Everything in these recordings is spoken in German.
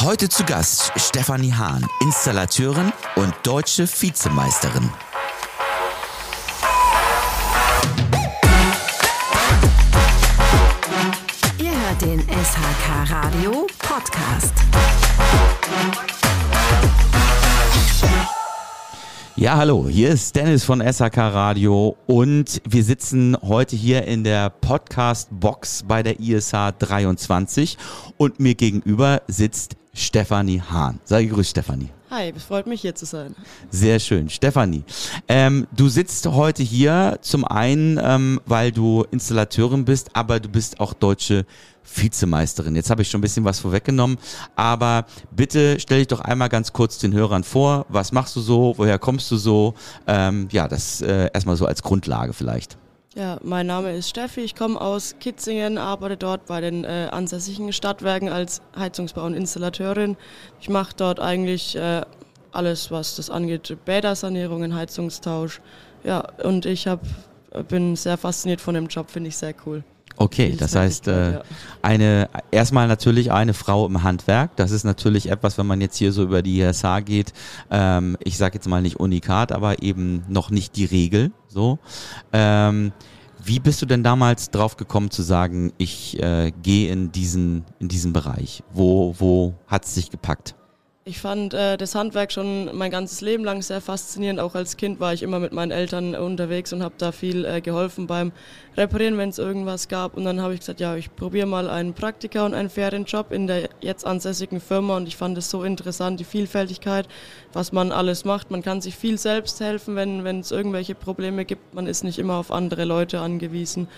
Heute zu Gast Stefanie Hahn, Installateurin und deutsche Vizemeisterin. Ihr hört den SHK Radio Podcast. Ja, hallo, hier ist Dennis von SHK Radio und wir sitzen heute hier in der Podcast-Box bei der ISH 23 und mir gegenüber sitzt Stefanie Hahn. Sei gegrüßt, Stefanie. Hi, es freut mich hier zu sein. Sehr schön. Stefanie, ähm, du sitzt heute hier zum einen, ähm, weil du Installateurin bist, aber du bist auch deutsche Vizemeisterin. Jetzt habe ich schon ein bisschen was vorweggenommen, aber bitte stell dich doch einmal ganz kurz den Hörern vor. Was machst du so? Woher kommst du so? Ähm, ja, das äh, erstmal so als Grundlage vielleicht. Ja, mein Name ist Steffi, ich komme aus Kitzingen, arbeite dort bei den äh, ansässigen Stadtwerken als Heizungsbau- und Installateurin. Ich mache dort eigentlich äh, alles, was das angeht, Bädersanierungen, Heizungstausch. Ja, und ich hab, bin sehr fasziniert von dem Job, finde ich sehr cool. Okay, das heißt, äh, eine erstmal natürlich eine Frau im Handwerk. Das ist natürlich etwas, wenn man jetzt hier so über die ISH geht. Ähm, ich sage jetzt mal nicht Unikat, aber eben noch nicht die Regel. So. Ähm, wie bist du denn damals drauf gekommen zu sagen, ich äh, gehe in diesen in diesen Bereich? Wo wo hat's dich gepackt? Ich fand äh, das Handwerk schon mein ganzes Leben lang sehr faszinierend. Auch als Kind war ich immer mit meinen Eltern unterwegs und habe da viel äh, geholfen beim Reparieren, wenn es irgendwas gab. Und dann habe ich gesagt, ja, ich probiere mal einen Praktiker und einen Ferienjob in der jetzt ansässigen Firma. Und ich fand es so interessant, die Vielfältigkeit, was man alles macht. Man kann sich viel selbst helfen, wenn es irgendwelche Probleme gibt. Man ist nicht immer auf andere Leute angewiesen.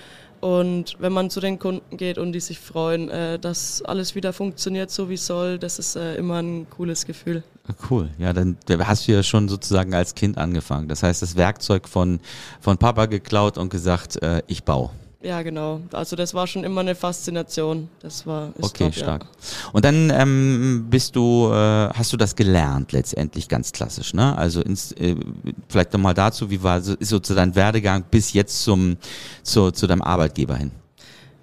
Und wenn man zu den Kunden geht und die sich freuen, äh, dass alles wieder funktioniert, so wie soll, das ist äh, immer ein cooles Gefühl. Ah, cool, ja, dann hast du ja schon sozusagen als Kind angefangen. Das heißt, das Werkzeug von, von Papa geklaut und gesagt, äh, ich baue. Ja, genau. Also das war schon immer eine Faszination. Das war okay, top, stark. Ja. Und dann ähm, bist du, äh, hast du das gelernt letztendlich ganz klassisch, ne? Also ins, äh, vielleicht nochmal dazu, wie war so, ist so dein Werdegang bis jetzt zum zu, zu deinem Arbeitgeber hin?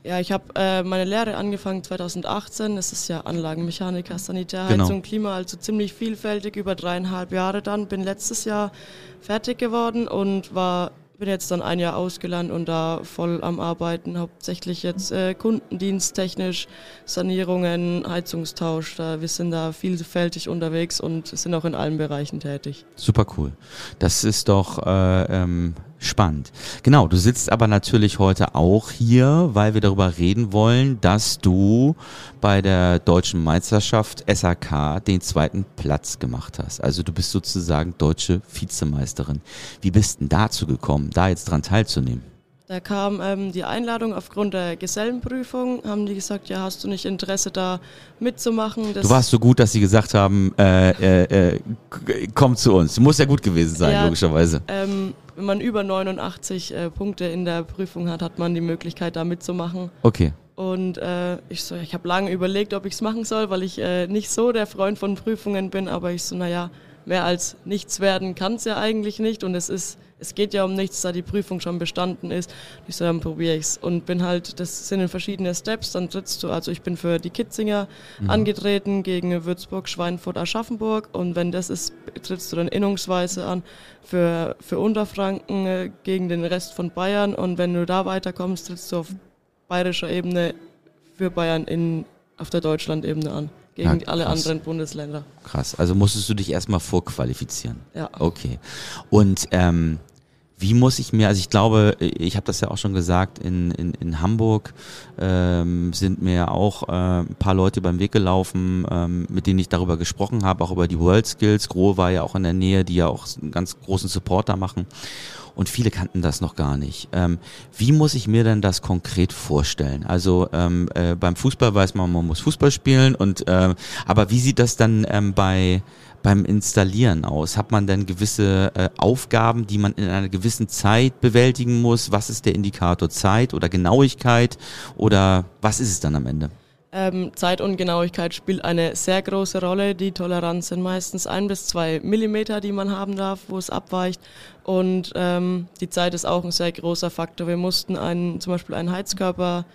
Ja, ich habe äh, meine Lehre angefangen 2018. Das ist ja Anlagenmechaniker, Sanitärheizung, genau. Klima, also ziemlich vielfältig über dreieinhalb Jahre dann. Bin letztes Jahr fertig geworden und war bin jetzt dann ein Jahr ausgelernt und da voll am Arbeiten, hauptsächlich jetzt äh, kundendiensttechnisch, Sanierungen, Heizungstausch. Da, wir sind da vielfältig unterwegs und sind auch in allen Bereichen tätig. Super cool. Das ist doch äh, ähm, spannend. Genau, du sitzt aber natürlich heute auch hier, weil wir darüber reden wollen, dass du bei der deutschen Meisterschaft SAK den zweiten Platz gemacht hast. Also du bist sozusagen deutsche Vizemeisterin. Wie bist denn dazu gekommen, da jetzt dran teilzunehmen? Da kam ähm, die Einladung aufgrund der Gesellenprüfung, haben die gesagt, ja, hast du nicht Interesse da mitzumachen? Das du warst so gut, dass sie gesagt haben, äh, äh, äh, komm zu uns. Du musst ja gut gewesen sein, ja, logischerweise. Ähm, wenn man über 89 äh, Punkte in der Prüfung hat, hat man die Möglichkeit da mitzumachen. Okay. Und äh, ich so, ich habe lange überlegt, ob ich es machen soll, weil ich äh, nicht so der Freund von Prüfungen bin, aber ich so, naja, mehr als nichts werden kann es ja eigentlich nicht und es ist, es geht ja um nichts, da die Prüfung schon bestanden ist. Ich so, dann probiere ich's und bin halt, das sind in verschiedene Steps, dann trittst du, also ich bin für die Kitzinger mhm. angetreten gegen Würzburg, Schweinfurt, Aschaffenburg und wenn das ist, trittst du dann innungsweise an für, für Unterfranken äh, gegen den Rest von Bayern und wenn du da weiterkommst, trittst du auf bayerischer Ebene für Bayern in, auf der Deutschland-Ebene an gegen ja, alle anderen Bundesländer. Krass. Also musstest du dich erstmal vorqualifizieren. Ja. Okay. Und ähm, wie muss ich mir, also ich glaube, ich habe das ja auch schon gesagt, in, in, in Hamburg ähm, sind mir auch äh, ein paar Leute beim Weg gelaufen, ähm, mit denen ich darüber gesprochen habe, auch über die World Skills. Grohe war ja auch in der Nähe, die ja auch einen ganz großen Supporter machen und viele kannten das noch gar nicht. Ähm, wie muss ich mir denn das konkret vorstellen? Also ähm, äh, beim Fußball weiß man, man muss Fußball spielen und äh, aber wie sieht das dann ähm, bei beim Installieren aus? Hat man denn gewisse äh, Aufgaben, die man in einer gewissen Zeit bewältigen muss? Was ist der Indikator Zeit oder Genauigkeit oder was ist es dann am Ende? Ähm, Zeit und Genauigkeit spielt eine sehr große Rolle. Die Toleranz sind meistens ein bis zwei Millimeter, die man haben darf, wo es abweicht. Und ähm, die Zeit ist auch ein sehr großer Faktor. Wir mussten einen, zum Beispiel einen Heizkörper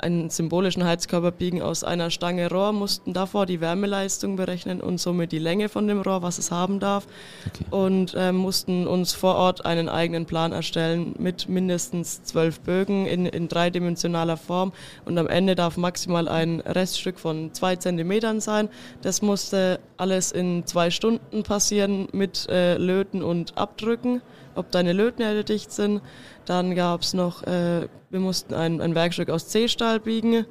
einen symbolischen Heizkörper biegen aus einer Stange Rohr, mussten davor die Wärmeleistung berechnen und somit die Länge von dem Rohr, was es haben darf. Okay. Und äh, mussten uns vor Ort einen eigenen Plan erstellen mit mindestens zwölf Bögen in, in dreidimensionaler Form. Und am Ende darf maximal ein Reststück von zwei Zentimetern sein. Das musste alles in zwei Stunden passieren mit äh, Löten und Abdrücken, ob deine Lötnähte dicht sind. Dann gab es noch, äh, wir mussten ein, ein Werkstück aus C-Stahl biegen.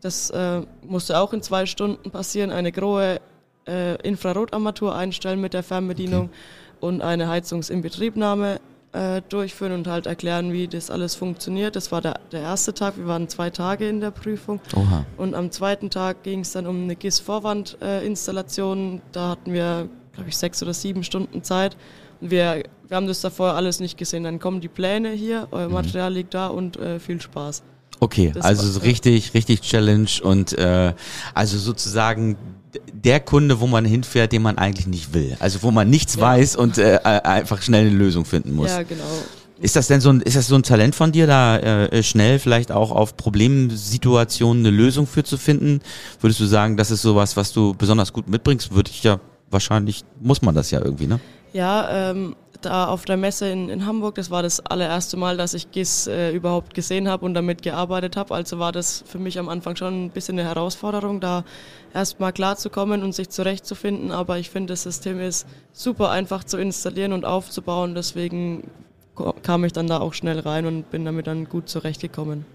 Das äh, musste auch in zwei Stunden passieren. Eine große äh, Infrarotarmatur einstellen mit der Fernbedienung okay. und eine Heizungsinbetriebnahme äh, durchführen und halt erklären, wie das alles funktioniert. Das war der, der erste Tag. Wir waren zwei Tage in der Prüfung. Oha. Und am zweiten Tag ging es dann um eine GIS-Vorwandinstallation. da hatten wir, glaube ich, sechs oder sieben Stunden Zeit. Wir, wir haben das davor alles nicht gesehen. Dann kommen die Pläne hier, euer mhm. Material liegt da und äh, viel Spaß. Okay, das also so richtig, richtig Challenge und äh, also sozusagen der Kunde, wo man hinfährt, den man eigentlich nicht will. Also wo man nichts ja. weiß und äh, einfach schnell eine Lösung finden muss. Ja, genau. Ist das denn so ein, ist das so ein Talent von dir, da äh, schnell vielleicht auch auf Problemsituationen eine Lösung für zu finden? Würdest du sagen, das ist sowas, was du besonders gut mitbringst? Würde ich ja wahrscheinlich, muss man das ja irgendwie, ne? Ja, ähm, da auf der Messe in, in Hamburg, das war das allererste Mal, dass ich GIS äh, überhaupt gesehen habe und damit gearbeitet habe. Also war das für mich am Anfang schon ein bisschen eine Herausforderung, da erstmal klarzukommen und sich zurechtzufinden. Aber ich finde, das System ist super einfach zu installieren und aufzubauen. Deswegen kam ich dann da auch schnell rein und bin damit dann gut zurechtgekommen.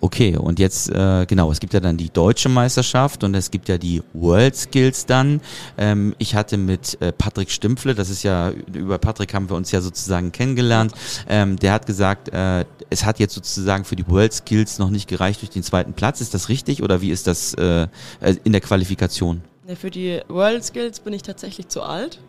Okay, und jetzt, äh, genau, es gibt ja dann die deutsche Meisterschaft und es gibt ja die World Skills dann. Ähm, ich hatte mit äh, Patrick Stimpfle, das ist ja, über Patrick haben wir uns ja sozusagen kennengelernt, ähm, der hat gesagt, äh, es hat jetzt sozusagen für die World Skills noch nicht gereicht durch den zweiten Platz. Ist das richtig oder wie ist das äh, äh in der Qualifikation? Für die World Skills bin ich tatsächlich zu alt.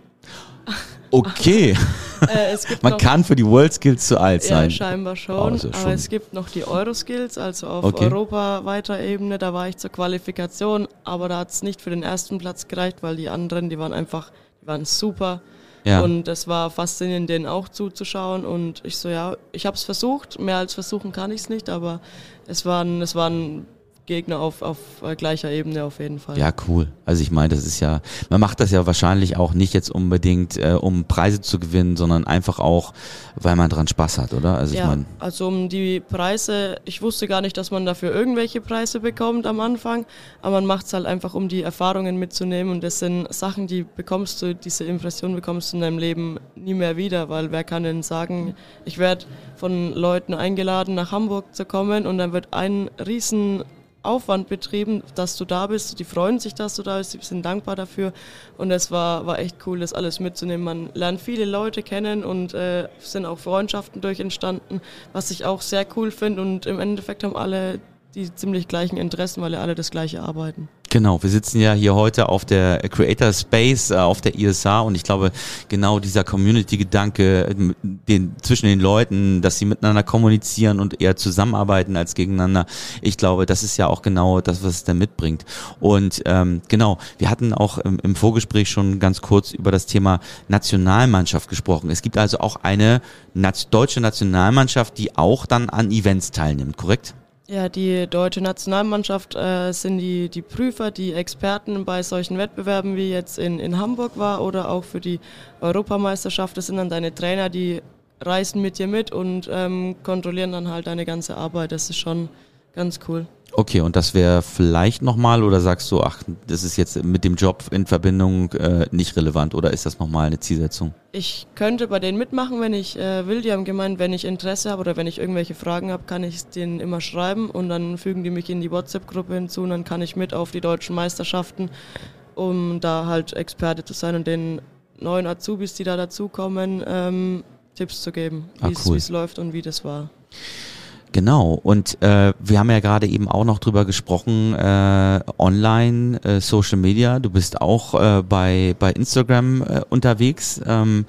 Okay. äh, Man kann für die World Skills zu alt sein. Ja, scheinbar schon. Oh, schon. Aber es gibt noch die Euro-Skills, also auf okay. europaweiter Ebene. Da war ich zur Qualifikation, aber da hat es nicht für den ersten Platz gereicht, weil die anderen, die waren einfach, die waren super. Ja. Und es war faszinierend, denen auch zuzuschauen. Und ich so, ja, ich habe es versucht. Mehr als versuchen kann ich es nicht, aber es waren, es waren Gegner auf, auf äh, gleicher Ebene auf jeden Fall. Ja, cool. Also ich meine, das ist ja, man macht das ja wahrscheinlich auch nicht jetzt unbedingt, äh, um Preise zu gewinnen, sondern einfach auch, weil man dran Spaß hat, oder? Also ja, ich meine. Also um die Preise, ich wusste gar nicht, dass man dafür irgendwelche Preise bekommt am Anfang, aber man macht es halt einfach, um die Erfahrungen mitzunehmen und das sind Sachen, die bekommst du, diese Impression bekommst du in deinem Leben nie mehr wieder, weil wer kann denn sagen, ich werde von Leuten eingeladen, nach Hamburg zu kommen und dann wird ein riesen Aufwand betrieben, dass du da bist. Die freuen sich, dass du da bist, die sind dankbar dafür. Und es war, war echt cool, das alles mitzunehmen. Man lernt viele Leute kennen und äh, sind auch Freundschaften durch entstanden, was ich auch sehr cool finde. Und im Endeffekt haben alle die ziemlich gleichen Interessen, weil alle das gleiche arbeiten. Genau, wir sitzen ja hier heute auf der Creator Space, äh, auf der ISA und ich glaube, genau dieser Community-Gedanke den, zwischen den Leuten, dass sie miteinander kommunizieren und eher zusammenarbeiten als gegeneinander, ich glaube, das ist ja auch genau das, was es da mitbringt. Und ähm, genau, wir hatten auch im, im Vorgespräch schon ganz kurz über das Thema Nationalmannschaft gesprochen. Es gibt also auch eine deutsche Nationalmannschaft, die auch dann an Events teilnimmt, korrekt? Ja, die deutsche Nationalmannschaft äh, sind die, die Prüfer, die Experten bei solchen Wettbewerben wie jetzt in, in Hamburg war oder auch für die Europameisterschaft. Das sind dann deine Trainer, die reisen mit dir mit und ähm, kontrollieren dann halt deine ganze Arbeit. Das ist schon ganz cool. Okay, und das wäre vielleicht nochmal oder sagst du, ach, das ist jetzt mit dem Job in Verbindung äh, nicht relevant oder ist das nochmal eine Zielsetzung? Ich könnte bei denen mitmachen, wenn ich äh, will. Die haben gemeint, wenn ich Interesse habe oder wenn ich irgendwelche Fragen habe, kann ich es denen immer schreiben und dann fügen die mich in die WhatsApp-Gruppe hinzu und dann kann ich mit auf die deutschen Meisterschaften, um da halt Experte zu sein und den neuen Azubis, die da dazukommen, ähm, Tipps zu geben, wie ah, cool. es läuft und wie das war. Genau, und äh, wir haben ja gerade eben auch noch drüber gesprochen, äh, online, äh, Social Media, du bist auch äh, bei, bei Instagram äh, unterwegs. Ähm,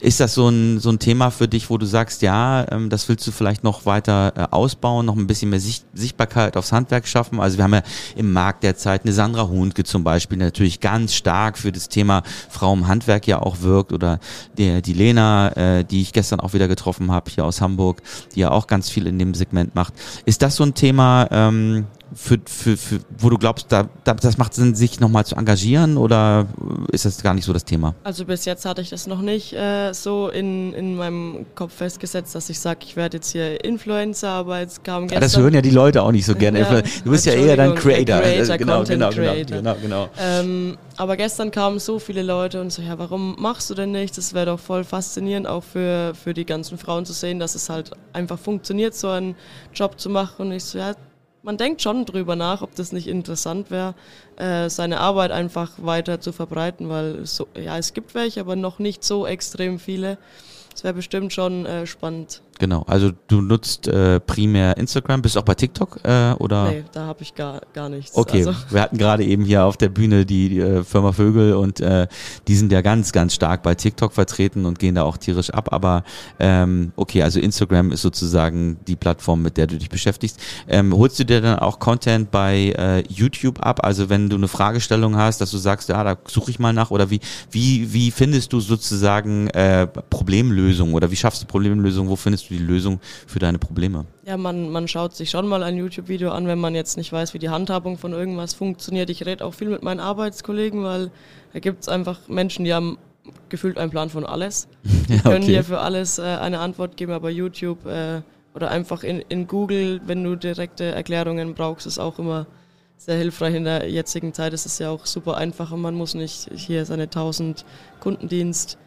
ist das so ein, so ein Thema für dich, wo du sagst, ja, ähm, das willst du vielleicht noch weiter äh, ausbauen, noch ein bisschen mehr Sicht Sichtbarkeit aufs Handwerk schaffen? Also wir haben ja im Markt derzeit eine Sandra Hundke zum Beispiel, natürlich ganz stark für das Thema Frau im Handwerk ja auch wirkt oder der, die Lena, äh, die ich gestern auch wieder getroffen habe hier aus Hamburg, die ja auch ganz viel in dem Segment macht. Ist das so ein Thema, ähm, für, für, für, wo du glaubst, da, da, das macht Sinn, sich nochmal zu engagieren oder ist das gar nicht so das Thema? Also bis jetzt hatte ich das noch nicht äh, so in, in meinem Kopf festgesetzt, dass ich sage, ich werde jetzt hier Influencer, aber jetzt kam gestern... das hören ja die Leute auch nicht so gerne. Ja, du bist ja eher dann Creator. Creator genau, Content genau, Creator. genau, genau, genau. Ähm, aber gestern kamen so viele Leute und so, ja, warum machst du denn nicht? Das wäre doch voll faszinierend, auch für, für die ganzen Frauen zu sehen, dass es halt einfach funktioniert, so einen Job zu machen. Und ich so, ja, man denkt schon drüber nach, ob das nicht interessant wäre, äh, seine Arbeit einfach weiter zu verbreiten, weil so, ja, es gibt welche, aber noch nicht so extrem viele. Es wäre bestimmt schon äh, spannend. Genau, also du nutzt äh, primär Instagram, bist du auch bei TikTok äh, oder? Nee, da habe ich gar, gar nichts. Okay, also. wir hatten gerade eben hier auf der Bühne die, die äh, Firma Vögel und äh, die sind ja ganz, ganz stark bei TikTok vertreten und gehen da auch tierisch ab, aber ähm, okay, also Instagram ist sozusagen die Plattform, mit der du dich beschäftigst. Ähm, holst du dir dann auch Content bei äh, YouTube ab, also wenn du eine Fragestellung hast, dass du sagst, ja, da suche ich mal nach oder wie, wie, wie findest du sozusagen äh, Problemlösungen oder wie schaffst du Problemlösungen, wo findest findest du die Lösung für deine Probleme? Ja, man, man schaut sich schon mal ein YouTube-Video an, wenn man jetzt nicht weiß, wie die Handhabung von irgendwas funktioniert. Ich rede auch viel mit meinen Arbeitskollegen, weil da gibt es einfach Menschen, die haben gefühlt einen Plan von alles. Die ja, okay. können dir für alles äh, eine Antwort geben, aber YouTube äh, oder einfach in, in Google, wenn du direkte Erklärungen brauchst, ist auch immer sehr hilfreich. In der jetzigen Zeit ist es ja auch super einfach und man muss nicht hier seine 1000 Kundendienst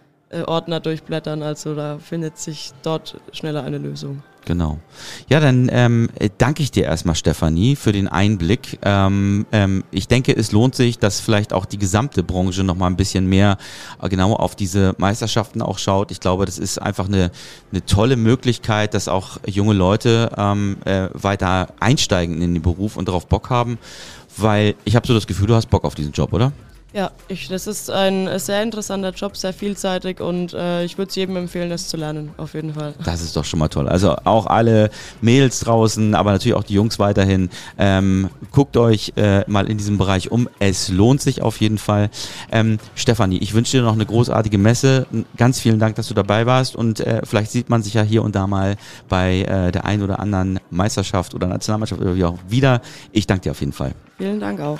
Ordner durchblättern. Also da findet sich dort schneller eine Lösung. Genau. Ja, dann ähm, danke ich dir erstmal, Stefanie, für den Einblick. Ähm, ähm, ich denke, es lohnt sich, dass vielleicht auch die gesamte Branche noch mal ein bisschen mehr äh, genau auf diese Meisterschaften auch schaut. Ich glaube, das ist einfach eine, eine tolle Möglichkeit, dass auch junge Leute ähm, äh, weiter einsteigen in den Beruf und darauf Bock haben, weil ich habe so das Gefühl, du hast Bock auf diesen Job, oder? Ja, ich, das ist ein sehr interessanter Job, sehr vielseitig und äh, ich würde es jedem empfehlen, das zu lernen, auf jeden Fall. Das ist doch schon mal toll. Also auch alle Mädels draußen, aber natürlich auch die Jungs weiterhin. Ähm, guckt euch äh, mal in diesem Bereich um. Es lohnt sich auf jeden Fall. Ähm, Stefanie, ich wünsche dir noch eine großartige Messe. Ganz vielen Dank, dass du dabei warst und äh, vielleicht sieht man sich ja hier und da mal bei äh, der einen oder anderen Meisterschaft oder Nationalmannschaft oder wie auch wieder. Ich danke dir auf jeden Fall. Vielen Dank auch.